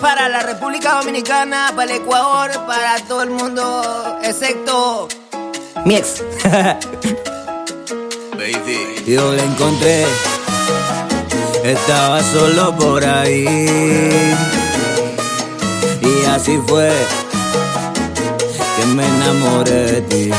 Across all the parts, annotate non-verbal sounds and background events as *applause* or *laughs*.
para la República Dominicana, para el Ecuador, para todo el mundo, excepto mi ex. *laughs* Baby. Yo la encontré, estaba solo por ahí. Y así fue que me enamoré de ti.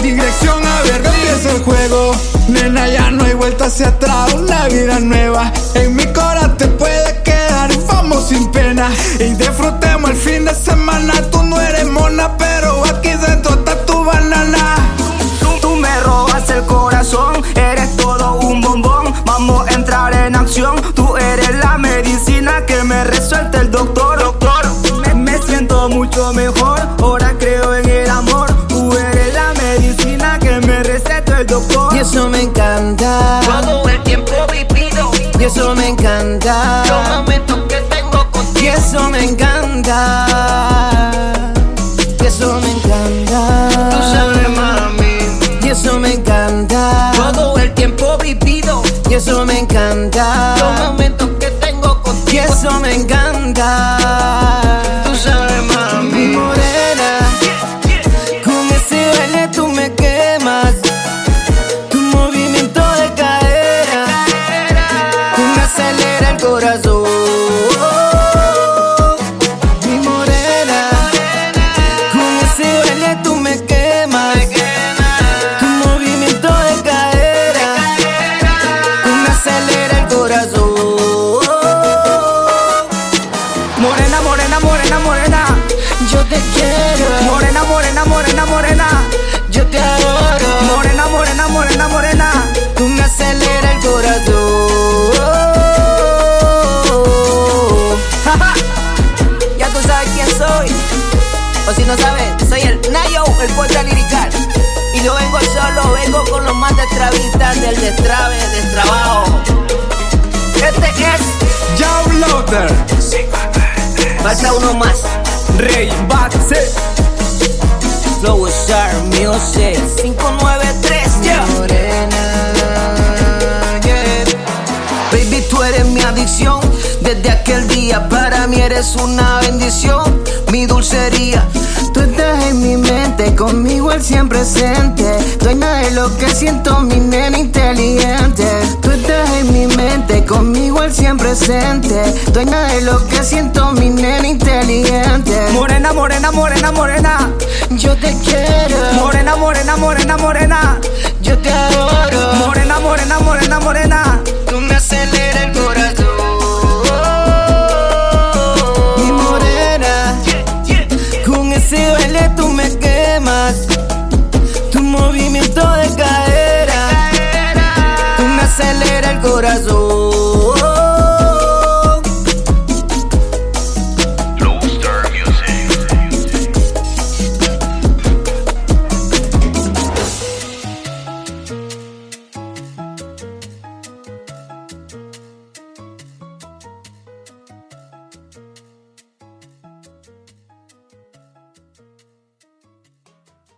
Dirección a ver Empieza el juego, nena ya no hay vuelta hacia atrás Una vida nueva, en mi cora te puede quedar Vamos sin pena y disfrutemos el fin de semana Tú no eres mona, pero aquí dentro está tu banana Tú me robas el corazón, eres todo un bombón. Vamos a entrar en acción. Tú eres la medicina que me resuelve el doctor. Doctor, me siento mucho mejor. Y eso me encanta. Todo el tiempo vivido, Y eso me encanta. los momentos que tengo Y contigo. eso me encanta. Corazón. Mi morena, con ese baile tú me quemas. Tu movimiento de cadera, tú me acelera el corazón. Del destrave, destrabajo. Este es, Joe Loader, falta uno más. Rey Baxe Flow Star Music. 593, yeah. Baby, tú eres mi adicción. Desde aquel día para mí eres una bendición. Mi dulcería. Tú estás en mi mente, conmigo el siempre presente. Dueña de lo que siento, mi nena inteligente. Tú estás en mi mente, conmigo el siempre presente. Dueña de lo que siento, mi nena inteligente. Morena, morena, morena, morena Yo te quiero. Morena, morena, morena, morena Yo te adoro. Morena, morena, morena, morena ese baile tú me quemas. Tu movimiento de cadera, tú me acelera el corazón.